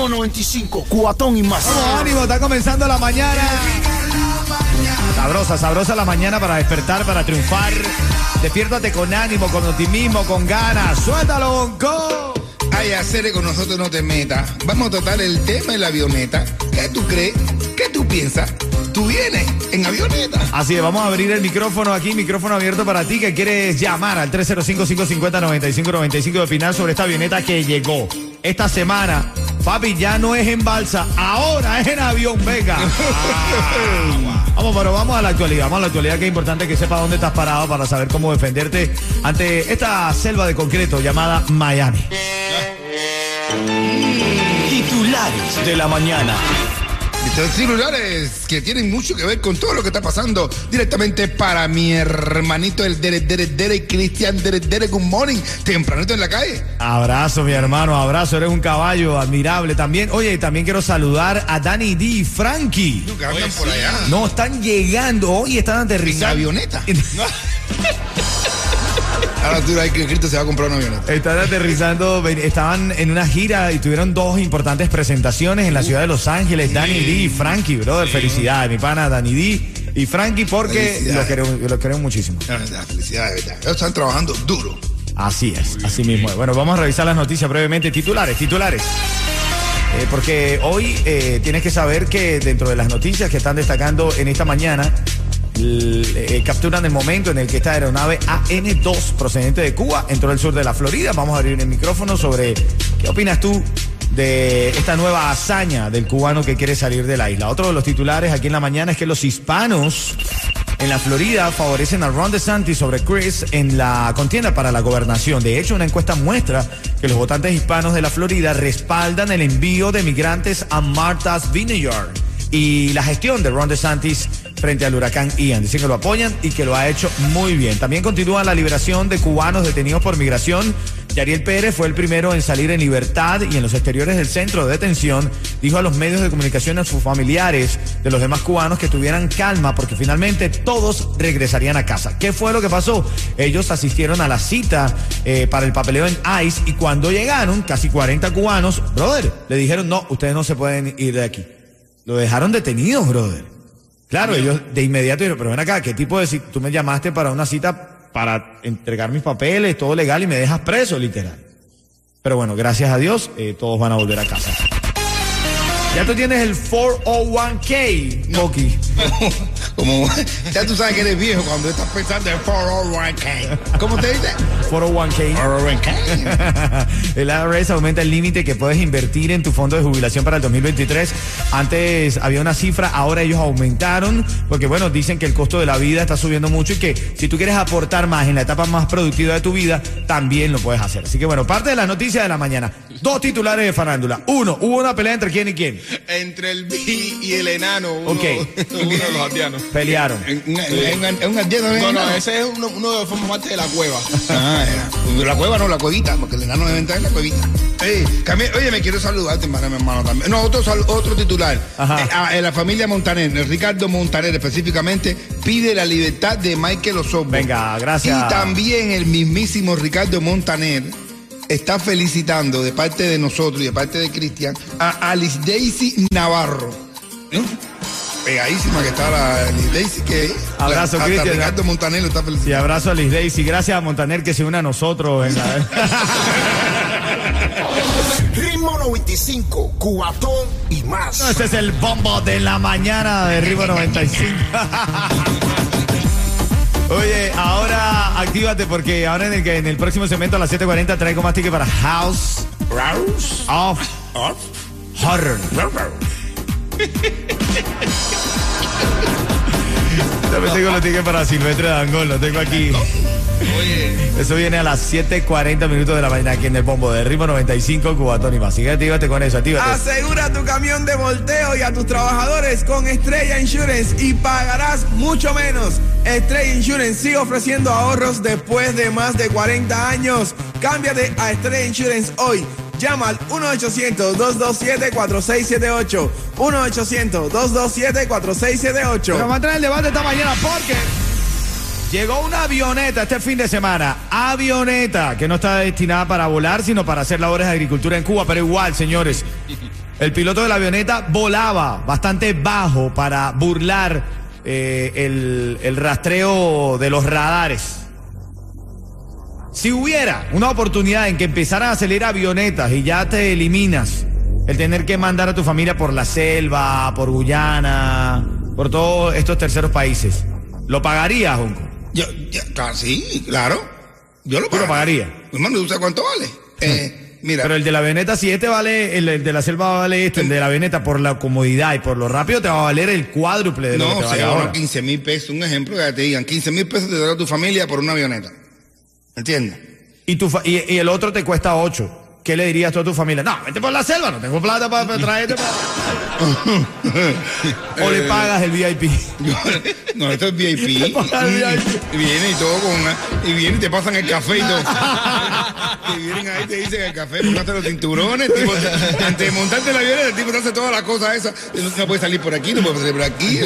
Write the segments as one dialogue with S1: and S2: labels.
S1: Ritmo 95, cuatón y más.
S2: Vamos, ánimo, está comenzando la mañana. Sabrosa, sabrosa la mañana para despertar, para triunfar. Despiértate con ánimo, con optimismo, con ganas. Suéltalo, Bonco.
S3: Ay, hacer con nosotros no te metas. Vamos a tratar el tema de la avioneta. ¿Qué tú crees? ¿Qué tú piensas? ¿Tú vienes en avioneta?
S2: Así es, vamos a abrir el micrófono aquí, micrófono abierto para ti que quieres llamar al 305-550-9595 de opinar sobre esta avioneta que llegó esta semana. Papi, ya no es en balsa, ahora es en avión, venga. Ah, vamos, pero vamos a la actualidad, vamos a la actualidad que es importante que sepa dónde estás parado para saber cómo defenderte ante esta selva de concreto llamada Miami.
S1: Titulares de la mañana.
S3: Estos celulares que tienen mucho que ver con todo lo que está pasando directamente para mi hermanito, el Derek, Derek, Derek, Cristian, Derek, Derek, good morning, tempranito en la calle.
S2: Abrazo, mi hermano, abrazo, eres un caballo admirable también. Oye, también quiero saludar a Danny D y Frankie.
S3: Que andan por allá.
S2: No, están llegando hoy, están
S3: En
S2: aterrizando.
S3: avioneta. Ahora tú ahí que Cristo se va a comprar una avioneta.
S2: Están aterrizando, estaban en una gira y tuvieron dos importantes presentaciones en la ciudad de Los Ángeles, Danny D y Frankie, brother, felicidades, mi pana Danny D y Frankie, porque lo queremos, lo queremos muchísimo.
S3: No, Felicidades, verdad. Ellos están trabajando duro.
S2: Así es, así mismo. Bueno, vamos a revisar las noticias brevemente. Titulares, titulares. Eh, porque hoy eh, tienes que saber que dentro de las noticias que están destacando en esta mañana, eh, capturan el momento en el que esta aeronave AN-2 procedente de Cuba entró al sur de la Florida. Vamos a abrir el micrófono sobre qué opinas tú de esta nueva hazaña del cubano que quiere salir de la isla. Otro de los titulares aquí en la mañana es que los hispanos en la Florida favorecen a Ron DeSantis sobre Chris en la contienda para la gobernación. De hecho, una encuesta muestra que los votantes hispanos de la Florida respaldan el envío de migrantes a Martha's Vineyard y la gestión de Ron DeSantis frente al huracán Ian. Dicen que lo apoyan y que lo ha hecho muy bien. También continúa la liberación de cubanos detenidos por migración. Yariel Pérez fue el primero en salir en libertad y en los exteriores del centro de detención dijo a los medios de comunicación a sus familiares de los demás cubanos que tuvieran calma porque finalmente todos regresarían a casa. ¿Qué fue lo que pasó? Ellos asistieron a la cita eh, para el papeleo en ICE y cuando llegaron, casi 40 cubanos, brother, le dijeron no, ustedes no se pueden ir de aquí. Lo dejaron detenidos, brother. Claro, ellos de inmediato dijeron, pero ven acá, ¿qué tipo de cita? Tú me llamaste para una cita para entregar mis papeles, todo legal y me dejas preso, literal. Pero bueno, gracias a Dios, eh, todos van a volver a casa. Ya tú tienes el 401k, Moki.
S3: Como ya tú sabes que eres viejo cuando estás pensando en 401k. ¿Cómo te dice?
S2: 401k.
S3: 401k.
S2: el IRS aumenta el límite que puedes invertir en tu fondo de jubilación para el 2023. Antes había una cifra, ahora ellos aumentaron, porque bueno, dicen que el costo de la vida está subiendo mucho y que si tú quieres aportar más en la etapa más productiva de tu vida, también lo puedes hacer. Así que bueno, parte de las noticias de la mañana. Dos titulares de farándula. Uno, hubo una pelea entre quién y quién.
S4: Entre el bi y el enano. Uno,
S2: Ok.
S4: uno de los haitianos.
S2: Pelearon.
S3: ¿Es un- es es ardiendo,
S4: No, no,
S3: enano?
S4: ese es uno, uno de forma parte de la cueva.
S3: Ah. La cueva no, la cuevita, porque el enano debe entrar en la cuevita. Ey, oye, me quiero saludarte, hermano, mi hermano también. No, otro, otro titular.
S2: Ajá.
S3: Eh, a- eh, la familia Montaner, eh, Ricardo Montaner específicamente, pide la libertad de Michael Osorbo.
S2: Venga, gracias.
S3: Y también el mismísimo Ricardo Montaner está felicitando de parte de nosotros y de parte de Cristian a Alice Daisy Navarro. ¿No? Pegadísima que está la Alice Daisy, que
S2: Abrazo,
S3: hasta
S2: Cristian.
S3: Ricardo Montaner lo está
S2: Y
S3: felicitando.
S2: abrazo a Liz Daisy. Gracias a Montaner que se une a nosotros. en la-
S1: Ritmo 95, cuatón y más.
S2: Este es el bombo de la mañana de Ritmo 95. Oye, ahora actívate porque ahora en el, que- en el próximo segmento a las 7.40 traigo más tickets para House of Horror. También tengo los tickets para Silvestre Dangón, lo tengo aquí. Eso viene a las 7.40 minutos de la mañana aquí en el bombo de Ritmo 95, Cubatón y más. Así que actívate con eso, actívate.
S4: Asegura tu camión de volteo y a tus trabajadores con Estrella Insurance y pagarás mucho menos. Estrella Insurance sigue ofreciendo ahorros después de más de 40 años. Cámbiate a Estrella Insurance hoy. Llama al 1-800-227-4678. 1-800-227-4678.
S2: Pero vamos a traer el debate esta mañana porque llegó una avioneta este fin de semana. Avioneta que no está destinada para volar, sino para hacer labores de agricultura en Cuba. Pero igual, señores, el piloto de la avioneta volaba bastante bajo para burlar eh, el, el rastreo de los radares. Si hubiera una oportunidad en que empezaran a salir avionetas y ya te eliminas el tener que mandar a tu familia por la selva, por Guyana, por todos estos terceros países, ¿lo pagarías, Junco?
S3: Yo, ya, claro, sí, claro. Yo lo
S2: ¿Tú lo
S3: pagaría. Hermano, ¿tú sabes cuánto vale? Eh, mira,
S2: Pero el de la avioneta, si este vale, el, el de la selva vale esto, el de la avioneta por la comodidad y por lo rápido te va a valer el cuádruple de lo que
S3: no,
S2: te
S3: se
S2: vale ahora.
S3: 15 mil pesos. Un ejemplo que te digan, 15 mil pesos te da tu familia por una avioneta. ¿Entiendes?
S2: Y, tu fa- y, el otro te cuesta 8. ¿Qué le dirías tú a tu familia? No, vete por la selva, no tengo plata para, para traerte. para- o le pagas el VIP.
S3: No, esto es VIP. Y viene y todo con una, y viene y te pasan el café y todo. y vienen ahí y te dicen el café, ponate los cinturones, tipo, te- antes de montarte la avioneta, el tipo te hace todas las cosas esas. No, no puedes salir por aquí, no puedes salir por aquí,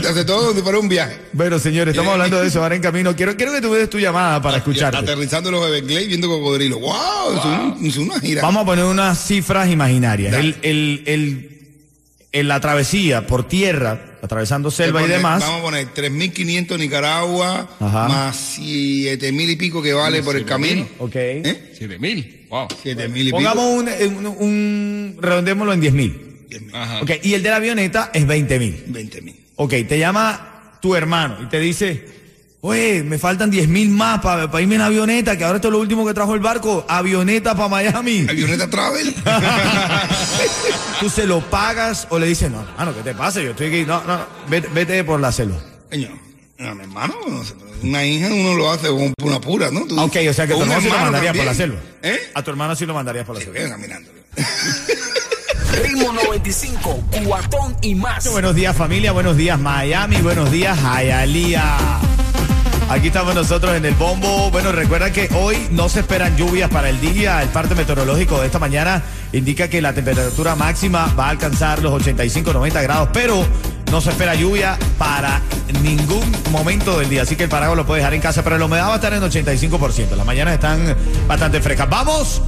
S3: te hace todo para un viaje.
S2: Bueno, señores, estamos hablando de eso ahora en camino. Quiero, quiero que tú des tu llamada para escucharte.
S3: Aterrizando los Everglades viendo cocodrilos. ¡Wow! Es, una gira.
S2: Vamos a poner unas cifras imaginarias. El, el, el, en la travesía por tierra, atravesando selva y
S3: Poner-
S2: demás.
S3: Vamos a poner 3.500 Nicaragua,
S2: Ajá.
S3: más 7.000 y pico que vale por el camino.
S2: Ok.
S3: ¿Eh?
S4: 7 mil. Wow.
S3: 7.000 y pico.
S2: Pongamos un, un, un- redondémoslo en 10 mil.
S3: 10.000.
S4: Ajá.
S2: Ok, y el de la avioneta es 20 mil.
S3: 20.000.
S2: Ok, te llama tu hermano y te dice, oye, me faltan 10 mil más para irme en avioneta, que ahora esto es lo último que trajo el barco, avioneta para Miami.
S3: Avioneta Travel.
S2: ¿Tú se lo pagas o le dices, no, hermano, ¿qué te pasa? Yo estoy aquí, no, no, vete, vete por la selva.
S3: Coño, no, mi hermano, una hija uno lo hace con una pura, ¿no? Tú-
S2: Ok, o sea que a tu hermano sí lo mandarías por la selva.
S3: ¿Eh?
S2: A tu hermano sí lo mandarías por la selva.
S3: venga, mirándolo.
S1: Ritmo 95, cuatón y más.
S2: Buenos días familia, buenos días Miami, buenos días Hialeah. Aquí estamos nosotros en el bombo. Bueno, recuerda que hoy no se esperan lluvias para el día. El parte meteorológico de esta mañana indica que la temperatura máxima va a alcanzar los 85-90 grados, pero no se espera lluvia para ningún momento del día. Así que el paraguas lo puede dejar en casa, pero la humedad va a estar en 85%. Las mañanas están bastante frescas. Vamos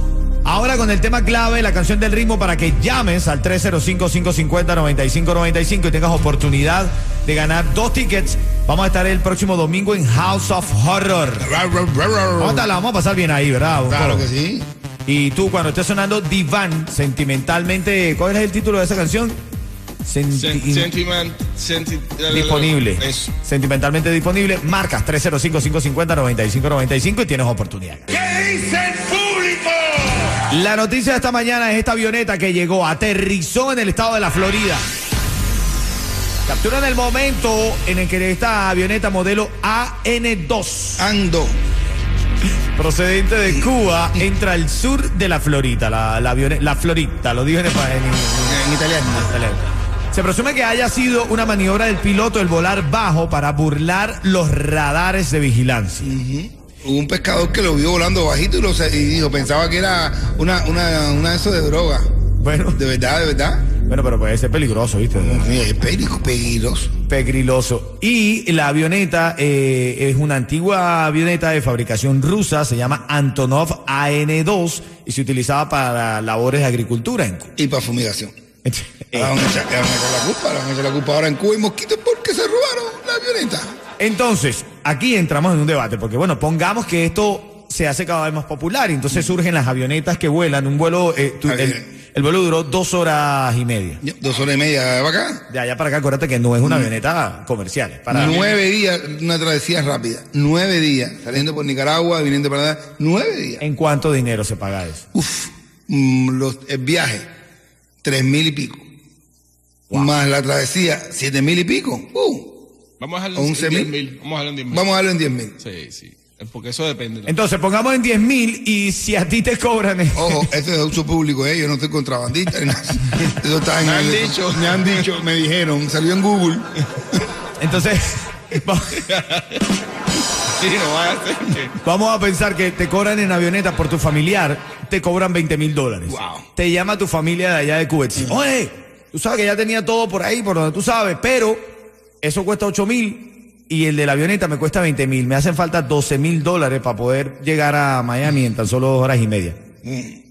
S2: Ahora con el tema clave, la canción del ritmo, para que llames al 305-550-9595 y tengas oportunidad de ganar dos tickets. Vamos a estar el próximo domingo en House of Horror. Vamos a, estar- la vamos a pasar bien ahí, ¿verdad?
S3: Claro que sí.
S2: Y tú, cuando estés sonando Divan, sentimentalmente, ¿cuál es el título de esa canción? Senti-
S4: Sen- Sentiment. senti-
S2: disponible.
S4: Eso.
S2: Sentimentalmente disponible. Marcas 305-550-9595 y tienes oportunidad. La noticia de esta mañana es esta avioneta que llegó, aterrizó en el estado de la Florida. Capturan el momento en el que esta avioneta modelo AN2,
S3: Ando.
S2: procedente de Cuba, entra al sur de la Florida. La, la, la Florida, lo digo en, en- en-
S3: En italiano.
S2: italiano. Se presume que haya sido una maniobra del piloto el volar bajo para burlar los radares de vigilancia.
S3: Hubo un pescador que lo vio volando bajito y, lo, y dijo, pensaba que era una, una, una de esos de droga.
S2: Bueno,
S3: De verdad, de verdad.
S2: bueno, pero puede ser peligroso, ¿viste?
S3: Es peligroso, peligroso.
S2: Pegriloso. Y la avioneta eh, es una antigua avioneta de fabricación rusa, se llama Antonov AN-2 y se utilizaba para labores de agricultura en Cuba.
S3: Y para fumigación.
S2: Eh,
S3: le van a echar la culpa, le van a echar la culpa ahora en Cuba y Mosquitos porque se robaron la avioneta.
S2: Entonces, aquí entramos en un debate, porque bueno, pongamos que esto se hace cada vez más popular, y entonces surgen las avionetas que vuelan, un vuelo, eh, el. El vuelo duró dos horas y media.
S3: Dos horas y media de acá.
S2: De allá para acá, acuérdate que no es una avioneta comercial. Para,
S3: Nueve días, una travesía rápida. Nueve días. Saliendo por Nicaragua, viniendo para allá. Nueve días.
S2: ¿En cuánto dinero se paga eso?
S3: Uf, mm, los, el viaje, tres mil y pico. Más la travesía, siete mil y pico. Uh,
S5: Vamos a dejarlo
S3: 11
S5: en
S3: mil.
S5: 10 mil. Vamos a dejarlo en 10 mil.
S3: vamos a darlo en diez mil.
S5: Sí, sí. Es Porque eso depende. ¿no?
S2: Entonces, pongamos en 10 mil y si a ti te cobran... eh,
S3: Ojo, esto es de uso público, ¿eh? yo no estoy contrabandista ni nada. Eso está en
S5: Me han
S3: el-
S5: dicho.
S3: Me han dicho, me dijeron, salió en Google.
S2: Entonces,
S5: Sí, no vaya a ser que.
S2: vamos a pensar que te cobran en avioneta por tu familiar, te cobran 20 mil dólares.
S3: Wow.
S2: Te llama tu familia de allá de Kuwait. Oye, tú sabes que ya tenía todo por ahí, por donde tú sabes, pero eso cuesta 8 mil y el de la avioneta me cuesta 20 mil. Me hacen falta 12 mil dólares para poder llegar a Miami en tan solo dos horas y media.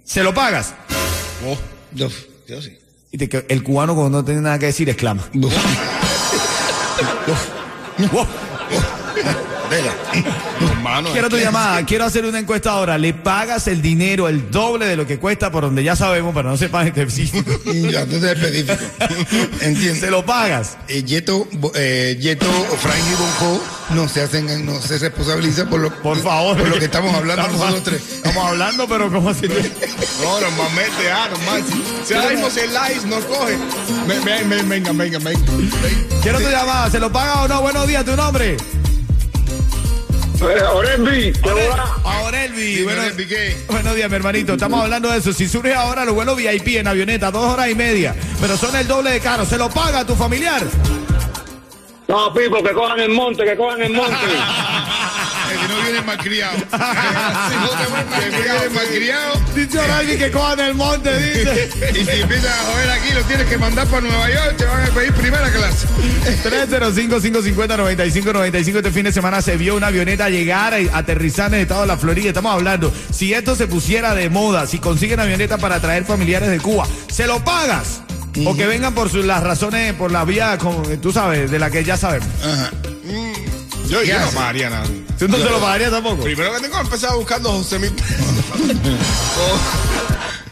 S2: ¿Se lo pagas?
S3: Oh, yo, yo sí.
S2: Y te el cubano cuando no tiene nada que decir exclama.
S3: Vela.
S5: Hermano.
S2: Quiero tu
S5: que-
S2: llamada, quiero hacer una encuesta ahora. ¿Le pagas el dinero, el doble de lo que cuesta por donde ya sabemos, pero no sepan específico?
S3: Ya, entonces es específico. ¿Entiendes?
S2: ¿Se lo pagas?
S3: Eh, Yeto, eh, Yeto, Frank y Bonco no se hacen, no se responsabilizan por lo,
S2: Por favor.
S3: por lo que estamos hablando
S2: Estamos-
S3: nosotros tres.
S2: Estamos hablando, pero como si...
S5: No, normalmente, ah, normal. Si, si ahora mismo si el live no coge. Ven, ven, ven, venga, venga, venga. Ven.
S2: Quiero tu llamada, ¿se lo paga o no? Buenos días, tu nombre.
S6: Orelvi, ¿qué?
S2: buenos días, mi hermanito. Estamos hablando de eso. Si surge ahora los vuelos VIP en avioneta, dos horas y media, pero son el doble de caro, ¿se lo paga a tu familiar?
S6: No, Pipo, que cojan el monte, que cojan el monte.
S3: El que viene malcriado. Si no te vuelves malcriado, viene malcriado.
S2: Dice Aurelvi que cojan el monte, dice.
S3: Y si empiezas a joder aquí, lo tienes que mandar para Nueva York, te van a pedir primera clase.
S2: 305-550-9595. Este fin de semana se vio una avioneta llegar y aterrizar en el estado de la Florida. Estamos hablando, si esto se pusiera de moda, si consiguen avioneta para traer familiares de Cuba, ¿se lo pagas? O que vengan por las razones, por la vía, con- tú sabes, de la que ya sabemos.
S3: Ajá.
S5: Yo,
S3: ¿Qué
S5: yo no
S3: hace?
S5: pagaría nada.
S2: ¿Tú no se lo pagarías tampoco?
S5: Primero que tengo que empezar los 11 mil.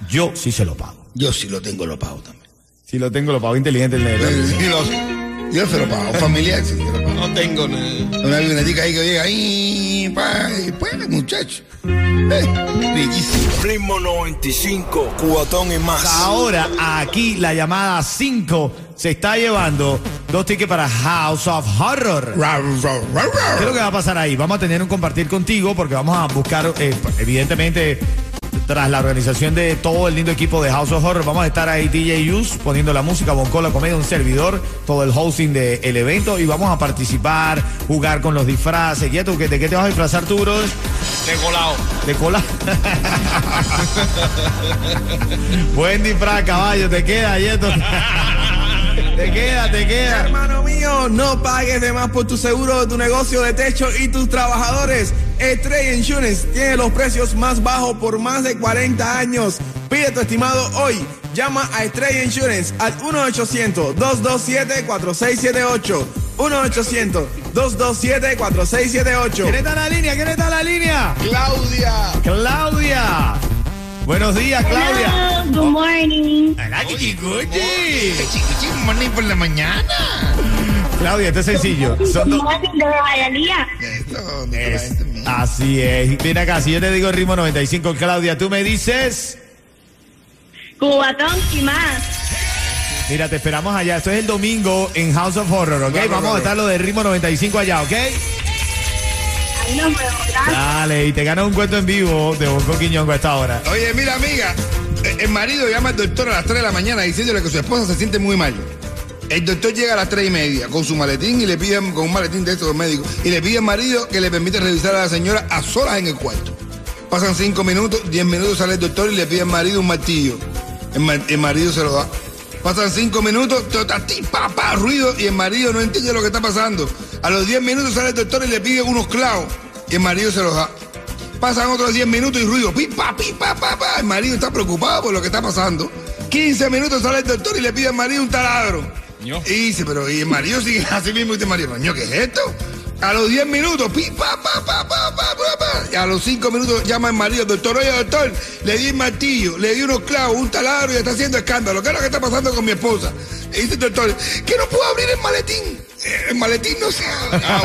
S2: Yo sí se lo pago.
S3: Yo sí lo tengo, lo pago también.
S2: Si lo tengo, lo pago inteligente el negro.
S3: Sí, lo- Yo se lo pago, familiar, sí, se lo pago.
S5: No tengo. ni-
S3: Una avionetica ahí que llega ahí, pa, y pues, muchacho. Eh, bellísimo.
S1: Ritmo 95, cubatón y más.
S2: Ahora, aquí la llamada 5 se está llevando dos tickets para House of Horror. ¿Qué es lo que va a pasar ahí? Vamos a tener un compartir contigo porque vamos a buscar, eh, evidentemente, tras la organización de todo el lindo equipo de House of Horror, vamos a estar ahí DJ Yus poniendo la música, Bonco, la comedia, un servidor, todo el hosting del evento y vamos a participar, jugar con los disfraces. ¿Y tú, ¿de qué te vas a disfrazar tú, bro?
S5: De colado.
S2: De cola. Buen disfraz, caballo, te queda, Yeto. te queda, te queda.
S4: Hermano mío, no pagues de más por tu seguro de tu negocio de techo y tus trabajadores. Estrella Insurance tiene los precios más bajos por más de 40 años. Pide tu estimado hoy. Llama a Estrella Insurance al 1-800-227-4678. 1-800-227-4678.
S2: ¿Quién está en la línea? ¿Quién está en la línea?
S5: Claudia.
S2: Claudia. Buenos días, Claudia.
S7: Hello, good morning.
S2: Hola.
S3: Chiquitín, morning por la mañana.
S2: Claudia, esto es sencillo. Son
S7: Good
S2: dos- Es- así es. Mira acá, si yo te digo el ritmo 95, Claudia, tú me dices.
S7: Cubatón y más.
S2: Mira, te esperamos allá. Esto es el domingo en House of Horror, ¿ok?
S3: Claro,
S2: Vamos a estar lo de ritmo 95 allá, ¿ok? Dale, y te ganas un cuento en vivo de Bonco Quiñongo a esta hora.
S3: Oye, mira, amiga, eh, el marido llama al doctor a las 3 de la mañana diciéndole que su esposa se siente muy mal. El doctor llega a las tres y media con su maletín y le piden, con un maletín de estos médicos, y le pide al marido que le permite revisar a la señora a solas en el cuarto. Pasan cinco minutos, diez minutos sale el doctor y le pide al marido un martillo. El, ma- el marido se lo da. Pasan cinco minutos, totati, papá, ruido, y el marido no entiende lo que está pasando. A los diez minutos sale el doctor y le pide unos clavos, y el marido se los da. Pasan otros 10 minutos y ruido. Pipa, pipa, papá. El marido está preocupado por lo que está pasando. 15 minutos sale el doctor y le pide al marido un taladro.
S5: Ño.
S3: Y dice, pero y el marido sigue así mismo y dice, marido, "Ño, ¿qué es esto? A los 10 minutos, pipa, pa, pa, pa, pa, pa, pa. Y a los 5 minutos llama el marido, doctor, oye, doctor, le di el martillo, le di unos clavos, un taladro y está haciendo escándalo. ¿Qué es lo que está pasando con mi esposa? Y dice el doctor, que no puedo abrir el maletín. "Eh, El maletín no se... Ah,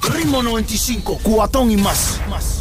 S3: bueno.
S1: Ritmo 95, cuatón y más. más.